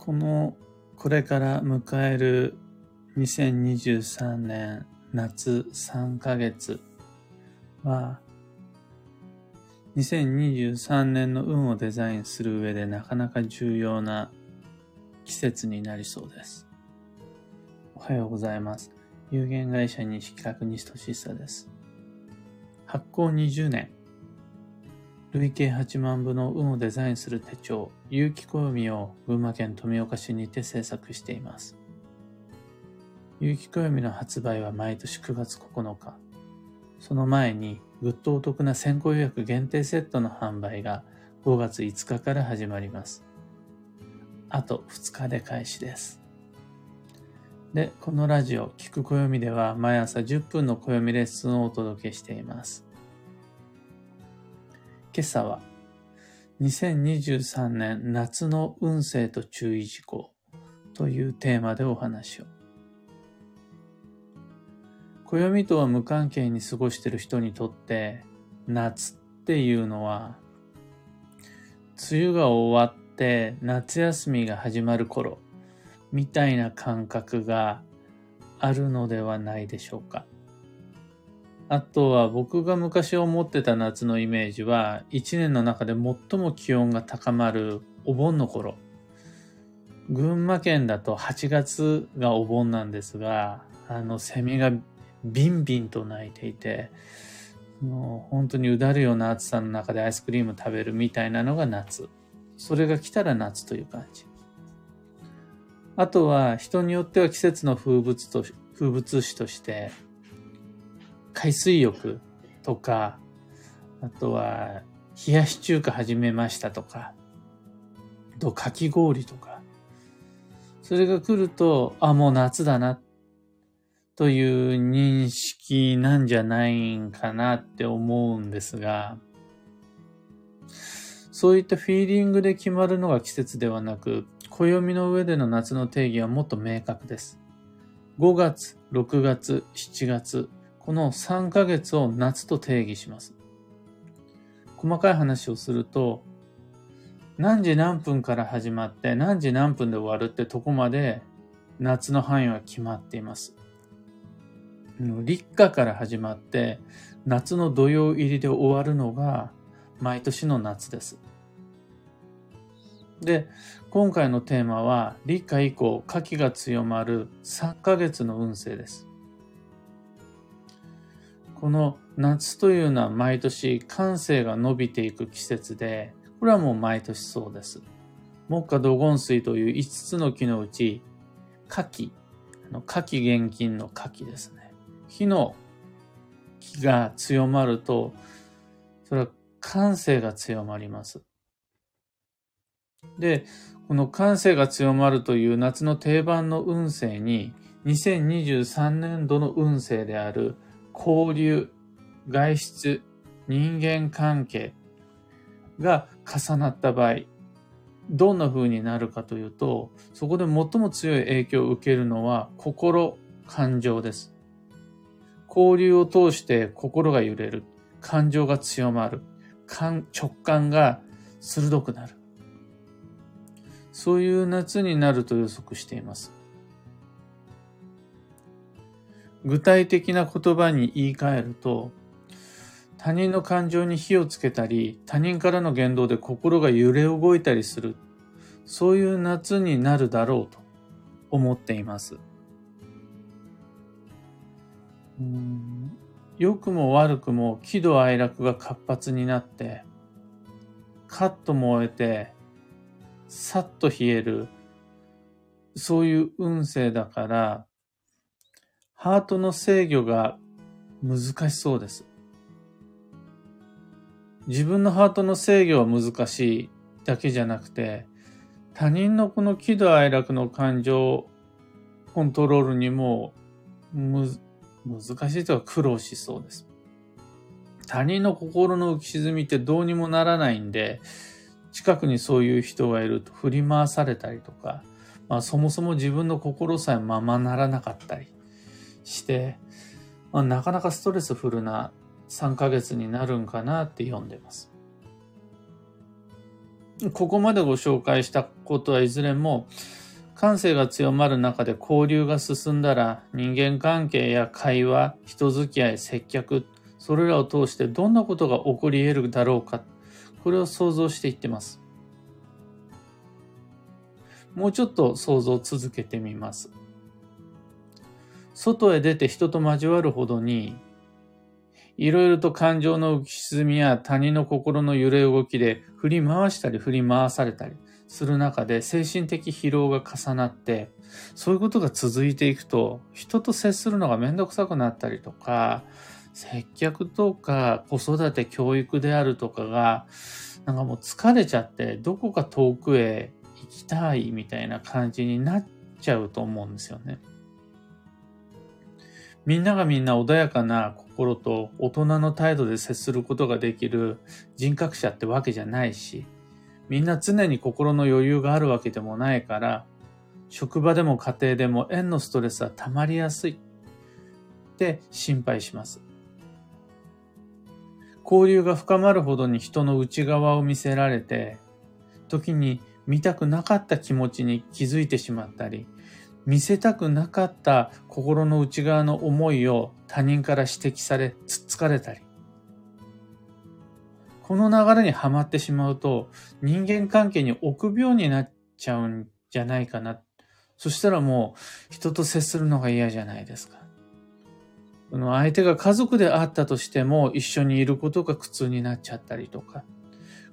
この、これから迎える2023年夏3ヶ月は、2023年の運をデザインする上でなかなか重要な季節になりそうです。おはようございます。有限会社西企画西俊久です。発行20年、累計8万部の運をデザインする手帳、有機暦を群馬県富岡市にて制作しています。有機暦の発売は毎年9月9日。その前に、ぐっとお得な先行予約限定セットの販売が5月5日から始まります。あと2日で開始です。で、このラジオ、聞く暦では毎朝10分の暦レッスンをお届けしています。今朝は、2023年夏の運勢と注意事項というテーマでお話を。暦とは無関係に過ごしている人にとって、夏っていうのは、梅雨が終わって夏休みが始まる頃、みたいな感覚があるのではないでしょうか。あとは僕が昔思ってた夏のイメージは、一年の中で最も気温が高まるお盆の頃。群馬県だと8月がお盆なんですが、あの、セミがビンビンと鳴いていて、もう本当にうだるような暑さの中でアイスクリーム食べるみたいなのが夏。それが来たら夏という感じ。あとは人によっては季節の風物と風物詩として海水浴とか、あとは冷やし中華始めましたとか、とかき氷とか、それが来ると、あ、もう夏だなという認識なんじゃないんかなって思うんですが、そういったフィーリングで決まるのが季節ではなく、暦の上での夏の定義はもっと明確です。5月、6月、7月、この3ヶ月を夏と定義します。細かい話をすると、何時何分から始まって何時何分で終わるってとこまで夏の範囲は決まっています。立夏から始まって夏の土曜入りで終わるのが毎年の夏です。で、今回のテーマは立夏以降夏季が強まる3ヶ月の運勢です。この夏というのは毎年感性が伸びていく季節で、これはもう毎年そうです。木下土金水という5つの木のうち、夏季、夏季厳禁の夏季ですね。火の気が強まると、それは感性が強まります。で、この感性が強まるという夏の定番の運勢に、2023年度の運勢である交流、外出、人間関係が重なった場合、どんな風になるかというと、そこで最も強い影響を受けるのは心、感情です。交流を通して心が揺れる。感情が強まる。直感が鋭くなる。そういう夏になると予測しています。具体的な言葉に言い換えると、他人の感情に火をつけたり、他人からの言動で心が揺れ動いたりする、そういう夏になるだろうと思っています。良くも悪くも喜怒哀楽が活発になって、カッと燃えて、さっと冷える、そういう運勢だから、ハートの制御が難しそうです。自分のハートの制御は難しいだけじゃなくて、他人のこの喜怒哀楽の感情コントロールにもむ難しいとは苦労しそうです。他人の心の浮き沈みってどうにもならないんで、近くにそういう人がいると振り回されたりとか、まあそもそも自分の心さえままならなかったりして、まあ、なかなかストレスフルな3ヶ月になるんかなって読んでます。ここまでご紹介したことはいずれも感性が強まる中で交流が進んだら人間関係や会話、人付き合い、接客、それらを通してどんなことが起こり得るだろうか、これを想像していってます。もうちょっと想像を続けてみます。外へ出て人と交わるほどにいろいろと感情の浮き沈みや他人の心の揺れ動きで振り回したり振り回されたりする中で精神的疲労が重なって、そういうことが続いていくと、人と接するのがめんどくさくなったりとか、接客とか子育て教育であるとかが、なんかもう疲れちゃって、どこか遠くへ行きたいみたいな感じになっちゃうと思うんですよね。みんながみんな穏やかな心と大人の態度で接することができる人格者ってわけじゃないし、みんな常に心の余裕があるわけでもないから、職場でも家庭でも縁のストレスは溜まりやすいって心配します。交流が深まるほどに人の内側を見せられて、時に見たくなかった気持ちに気づいてしまったり、見せたくなかった心の内側の思いを他人から指摘され、つっつかれたり。この流れにはまってしまうと、人間関係に臆病になっちゃうんじゃないかな。そしたらもう人と接するのが嫌じゃないですか。この相手が家族であったとしても一緒にいることが苦痛になっちゃったりとか、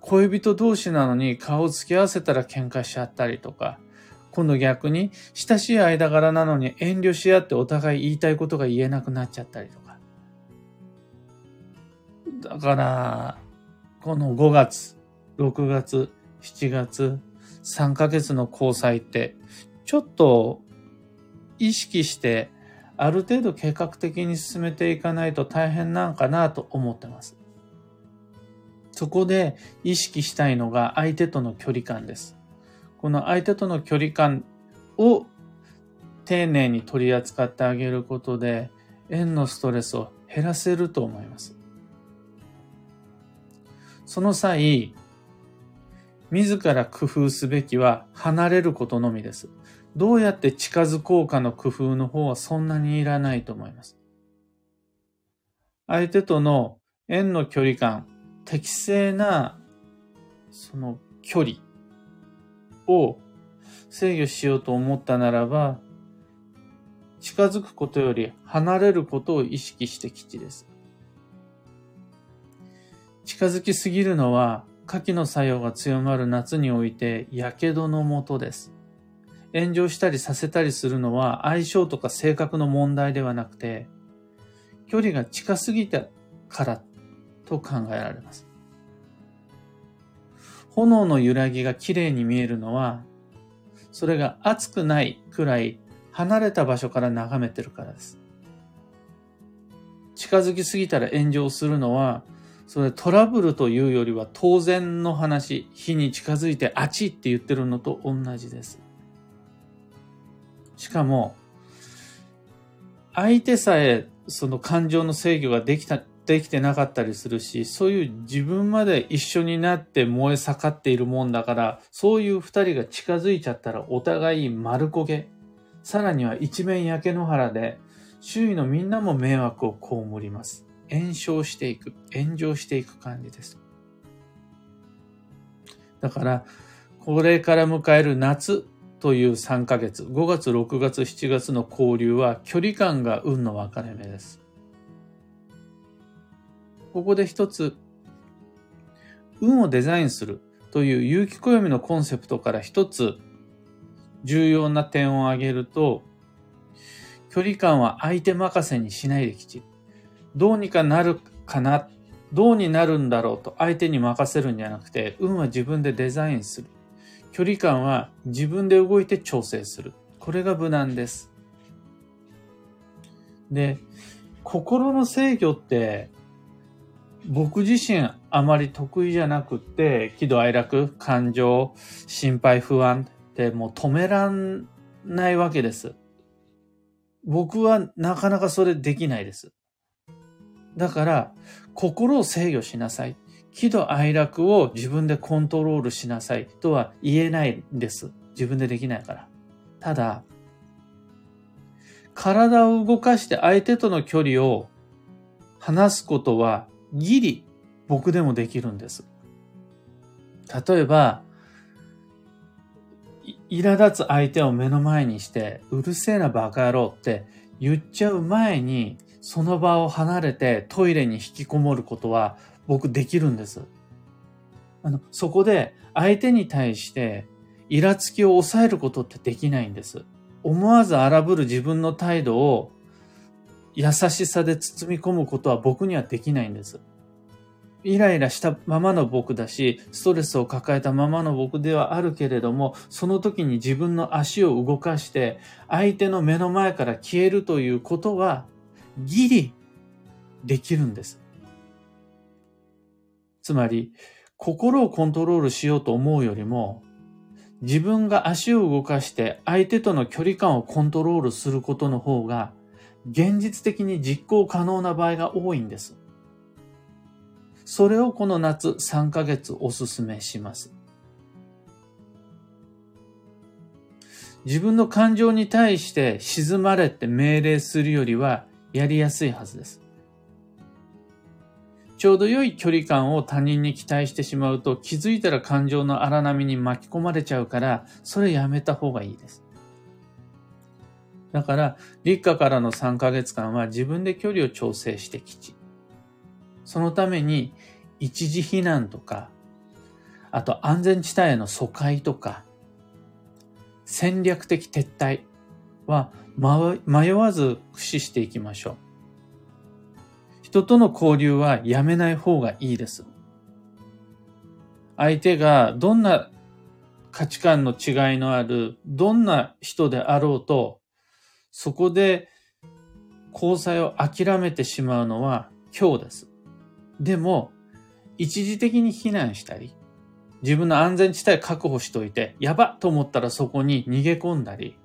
恋人同士なのに顔を付き合わせたら喧嘩しちゃったりとか、今度逆に親しい間柄なのに遠慮し合ってお互い言いたいことが言えなくなっちゃったりとか。だから、この5月、6月、7月、3ヶ月の交際って、ちょっと意識して、ある程度計画的に進めていかないと大変なんかなと思ってます。そこで意識したいのが相手との距離感です。この相手との距離感を丁寧に取り扱ってあげることで、縁のストレスを減らせると思います。その際、自ら工夫すべきは離れることのみです。どうやって近づこうかの工夫の方はそんなにいらないと思います。相手との縁の距離感、適正なその距離を制御しようと思ったならば、近づくことより離れることを意識して吉です。近づきすぎるのは、火器の作用が強まる夏において、火傷のもとです。炎上したりさせたりするのは相性とか性格の問題ではなくて、距離が近すぎたからと考えられます。炎の揺らぎが綺麗に見えるのは、それが熱くないくらい離れた場所から眺めてるからです。近づきすぎたら炎上するのは、それトラブルというよりは当然の話、火に近づいてあちって言ってるのと同じです。しかも、相手さえその感情の制御ができた、できてなかったりするし、そういう自分まで一緒になって燃え盛っているもんだから、そういう二人が近づいちゃったらお互い丸焦げ。さらには一面焼け野原で、周囲のみんなも迷惑を被ります。炎症していく、炎上していく感じです。だから、これから迎える夏という3ヶ月、5月、6月、7月の交流は距離感が運の分かれ目です。ここで一つ、運をデザインするという有機暦のコンセプトから一つ重要な点を挙げると、距離感は相手任せにしないできちどうにかなるかな、どうになるんだろうと相手に任せるんじゃなくて、運は自分でデザインする。距離感は自分で動いて調整する。これが無難です。で、心の制御って僕自身あまり得意じゃなくって、喜怒哀楽、感情、心配、不安ってもう止めらんないわけです。僕はなかなかそれできないです。だから、心を制御しなさい。喜怒哀楽を自分でコントロールしなさいとは言えないんです。自分でできないから。ただ、体を動かして相手との距離を離すことはギリ僕でもできるんです。例えば、苛立つ相手を目の前にして、うるせえなバカ野郎って言っちゃう前に、その場を離れてトイレに引きこもることは僕できるんです。あの、そこで相手に対してイラつきを抑えることってできないんです。思わず荒ぶる自分の態度を優しさで包み込むことは僕にはできないんです。イライラしたままの僕だし、ストレスを抱えたままの僕ではあるけれども、その時に自分の足を動かして、相手の目の前から消えるということは、ギリできるんです。つまり、心をコントロールしようと思うよりも、自分が足を動かして相手との距離感をコントロールすることの方が、現実的に実行可能な場合が多いんです。それをこの夏3ヶ月お勧めします。自分の感情に対して沈まれて命令するよりはやりやすいはずです。ちょうど良い距離感を他人に期待してしまうと気づいたら感情の荒波に巻き込まれちゃうからそれやめた方がいいです。だから、立夏からの3ヶ月間は自分で距離を調整してきち。そのために一時避難とか、あと安全地帯への疎開とか、戦略的撤退は迷わず駆使していきましょう。人との交流はやめない方がいいです。相手がどんな価値観の違いのある、どんな人であろうと、そこで交際を諦めてしまうのは今日です。でも、一時的に避難したり、自分の安全地帯確保しといて、やばと思ったらそこに逃げ込んだり、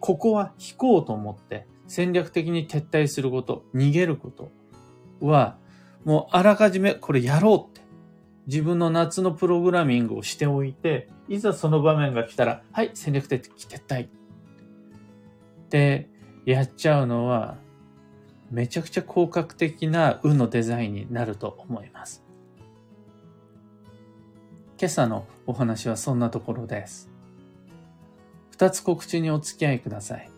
ここは引こうと思って戦略的に撤退すること、逃げることは、もうあらかじめこれやろうって、自分の夏のプログラミングをしておいて、いざその場面が来たら、はい、戦略的撤退ってやっちゃうのは、めちゃくちゃ効果的な運のデザインになると思います。今朝のお話はそんなところです。二つ告知にお付き合いください。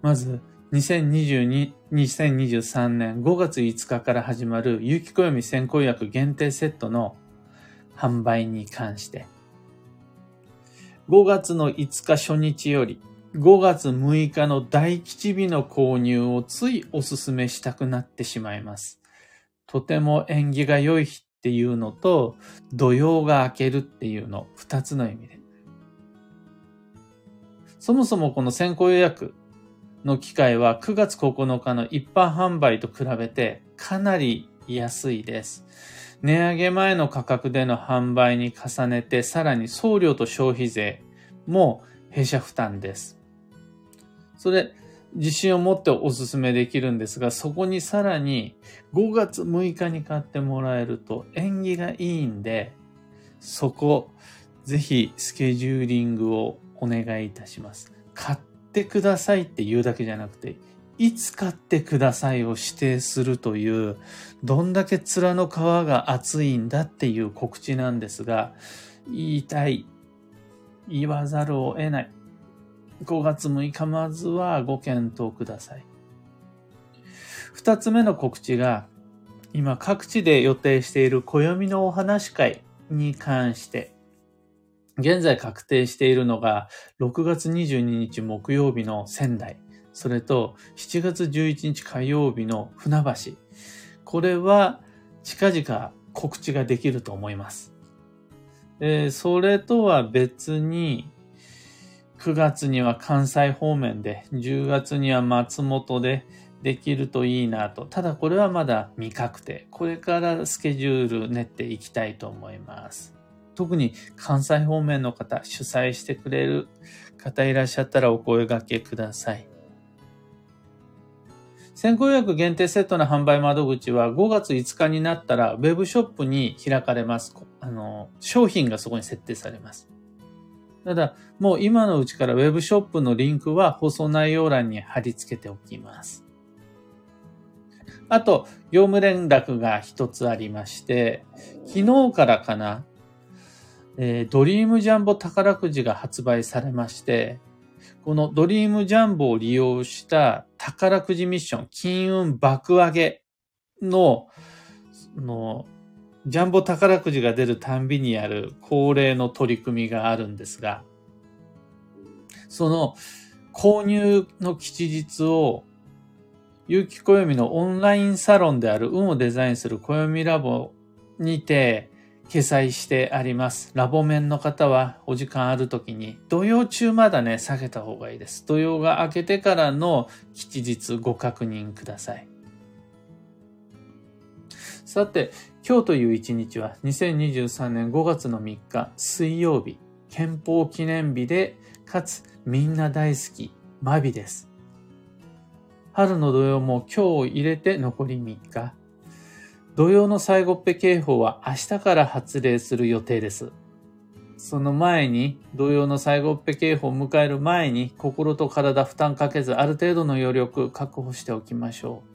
まず、2022、2023年5月5日から始まる有機暦先行薬限定セットの販売に関して、5月の5日初日より5月6日の大吉日の購入をついお勧めしたくなってしまいます。とても縁起が良い日っていうのと、土曜が明けるっていうの、二つの意味で。そもそもこの先行予約の機会は9月9日の一般販売と比べてかなり安いです。値上げ前の価格での販売に重ねて、さらに送料と消費税も弊社負担です。それ、自信を持ってお勧めできるんですが、そこにさらに5月6日に買ってもらえると縁起がいいんで、そこ、ぜひスケジューリングをお願いいたします。買ってくださいって言うだけじゃなくて、いつ買ってくださいを指定するという、どんだけ面の皮が厚いんだっていう告知なんですが、言いたい。言わざるを得ない。5月6日まずはご検討ください。二つ目の告知が、今各地で予定している暦のお話会に関して、現在確定しているのが、6月22日木曜日の仙台、それと7月11日火曜日の船橋。これは近々告知ができると思います。それとは別に、9月には関西方面で、10月には松本でできるといいなと。ただこれはまだ未確定。これからスケジュール練っていきたいと思います。特に関西方面の方、主催してくれる方いらっしゃったらお声掛けください。先行予約限定セットの販売窓口は5月5日になったらウェブショップに開かれます。あの、商品がそこに設定されます。ただ、もう今のうちからウェブショップのリンクは放送内容欄に貼り付けておきます。あと、業務連絡が一つありまして、昨日からかな、えー、ドリームジャンボ宝くじが発売されまして、このドリームジャンボを利用した宝くじミッション、金運爆上げの、の、ジャンボ宝くじが出るたんびにやる恒例の取り組みがあるんですが、その購入の吉日を、有機暦のオンラインサロンである運をデザインする暦ラボにて掲載してあります。ラボ面の方はお時間ある時に、土曜中まだね、下げた方がいいです。土曜が明けてからの吉日ご確認ください。さて、今日という一日は2023年5月の3日水曜日、憲法記念日で、かつみんな大好き、マビです。春の土曜も今日を入れて残り3日。土曜の最後っぺ警報は明日から発令する予定です。その前に、土曜の最後っぺ警報を迎える前に、心と体負担かけず、ある程度の余力確保しておきましょう。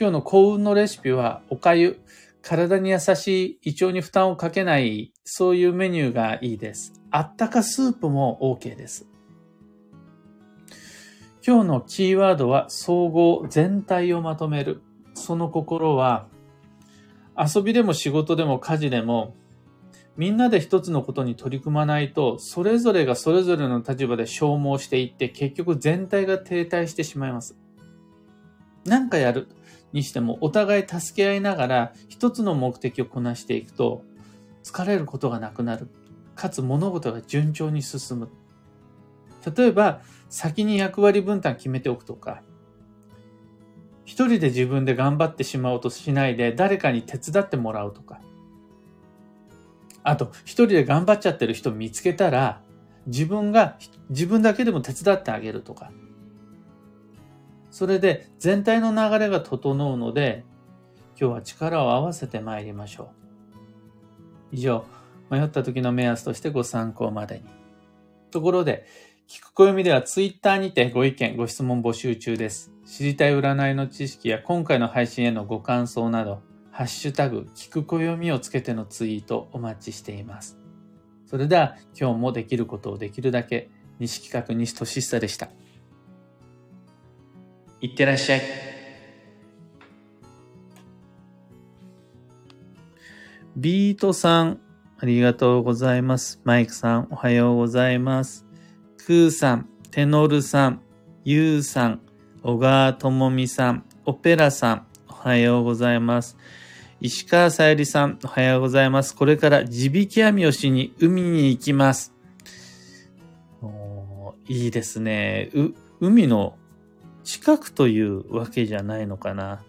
今日の幸運のレシピは、おかゆ。体に優しい、胃腸に負担をかけない、そういうメニューがいいです。あったかスープも OK です。今日のキーワードは、総合全体をまとめる。その心は、遊びでも仕事でも家事でも、みんなで一つのことに取り組まないと、それぞれがそれぞれの立場で消耗していって、結局全体が停滞してしまいます。何かやるにしても、お互い助け合いながら、一つの目的をこなしていくと、疲れることがなくなる。かつ物事が順調に進む。例えば、先に役割分担決めておくとか、一人で自分で頑張ってしまおうとしないで誰かに手伝ってもらうとか。あと、一人で頑張っちゃってる人見つけたら、自分が、自分だけでも手伝ってあげるとか。それで全体の流れが整うので、今日は力を合わせて参りましょう。以上、迷った時の目安としてご参考までに。ところで、聞く暦ではツイッターにてご意見、ご質問募集中です。知りたい占いの知識や今回の配信へのご感想など、ハッシュタグ、聞く暦をつけてのツイートお待ちしています。それでは今日もできることをできるだけ、西企画西俊久でした。いってらっしゃい。ビートさん、ありがとうございます。マイクさん、おはようございます。クーさん、テノルさん、ユーさん、小川智美さん、オペラさん、おはようございます。石川さゆりさん、おはようございます。これから地引き網をしに海に行きます。いいですね。う、海の近くというわけじゃないのかな。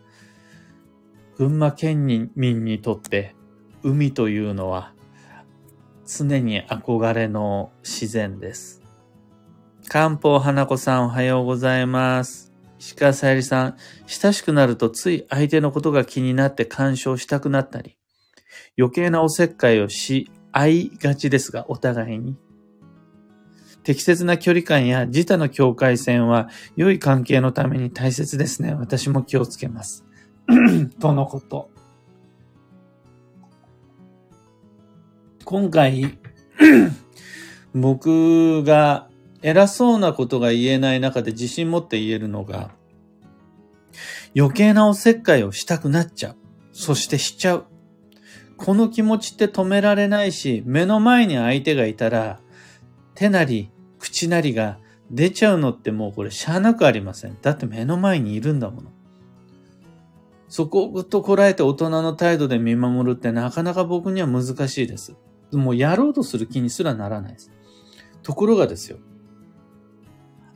群馬県民にとって海というのは常に憧れの自然です。漢方花子さんおはようございます。石川さゆりさん、親しくなるとつい相手のことが気になって干渉したくなったり、余計なおせっかいをし合いがちですが、お互いに。適切な距離感や自他の境界線は良い関係のために大切ですね。私も気をつけます。とのこと。今回、僕が偉そうなことが言えない中で自信持って言えるのが、余計なおせっかいをしたくなっちゃう。そしてしちゃう。この気持ちって止められないし、目の前に相手がいたら、手なり、口なりが出ちゃうのってもうこれしゃあなくありません。だって目の前にいるんだもの。そこをぐっとこらえて大人の態度で見守るってなかなか僕には難しいです。もうやろうとする気にすらならないです。ところがですよ。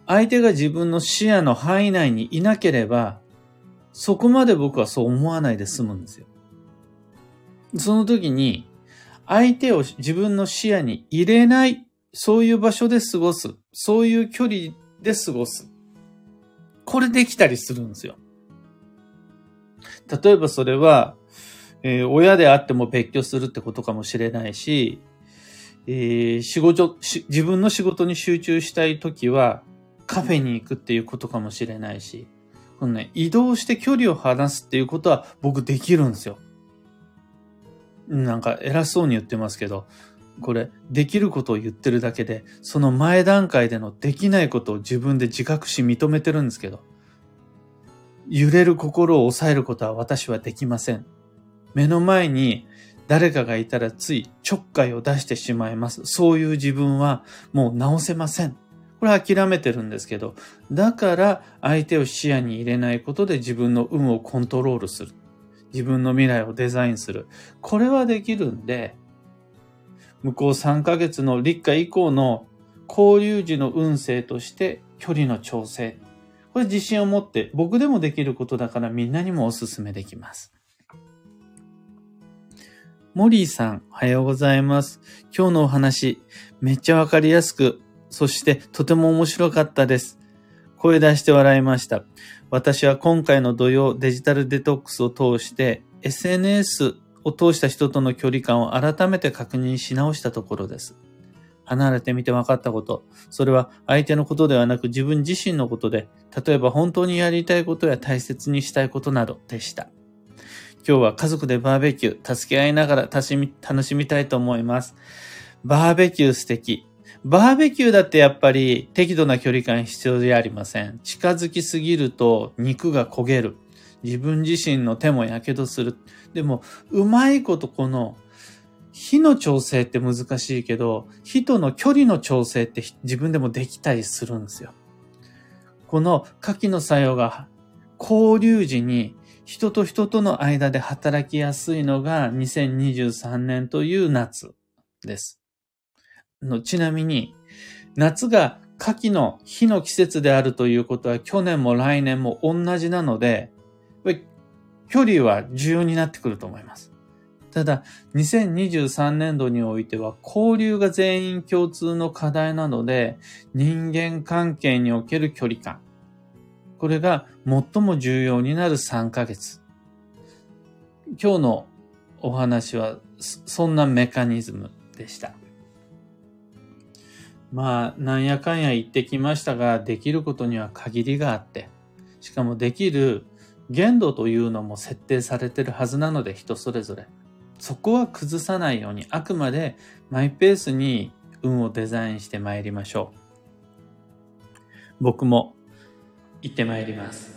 相手が自分の視野の範囲内にいなければ、そこまで僕はそう思わないで済むんですよ。その時に、相手を自分の視野に入れない、そういう場所で過ごす、そういう距離で過ごす。これできたりするんですよ。例えばそれは、えー、親であっても別居するってことかもしれないし、えー、仕事自分の仕事に集中したいときはカフェに行くっていうことかもしれないし、このね、移動して距離を離すっていうことは僕できるんですよ。なんか偉そうに言ってますけど、これ、できることを言ってるだけで、その前段階でのできないことを自分で自覚し認めてるんですけど、揺れる心を抑えることは私はできません。目の前に誰かがいたらついちょっかいを出してしまいます。そういう自分はもう直せません。これ諦めてるんですけど、だから相手を視野に入れないことで自分の運をコントロールする。自分の未来をデザインする。これはできるんで、向こう3ヶ月の立夏以降の交流時の運勢として距離の調整。これ自信を持って僕でもできることだからみんなにもお勧めできます。モリーさん、おはようございます。今日のお話、めっちゃわかりやすく、そしてとても面白かったです。声出して笑いました。私は今回の土曜デジタルデトックスを通して SNS を通した人との距離感を改めて確認し直したところです。離れてみて分かったこと。それは相手のことではなく自分自身のことで、例えば本当にやりたいことや大切にしたいことなどでした。今日は家族でバーベキュー、助け合いながら楽しみたいと思います。バーベキュー素敵。バーベキューだってやっぱり適度な距離感必要でありません。近づきすぎると肉が焦げる。自分自身の手も火傷する。でも、うまいことこの、火の調整って難しいけど、火との距離の調整って自分でもできたりするんですよ。この火器の作用が交流時に人と人との間で働きやすいのが2023年という夏です。のちなみに、夏が夏季の火の季節であるということは去年も来年も同じなので、距離は重要になってくると思います。ただ、2023年度においては交流が全員共通の課題なので、人間関係における距離感。これが最も重要になる3ヶ月。今日のお話はそんなメカニズムでした。まあ、なんやかんや言ってきましたが、できることには限りがあって、しかもできる限度というのも設定されてるはずなので人それぞれ。そこは崩さないようにあくまでマイペースに運をデザインして参りましょう。僕も行って参ります。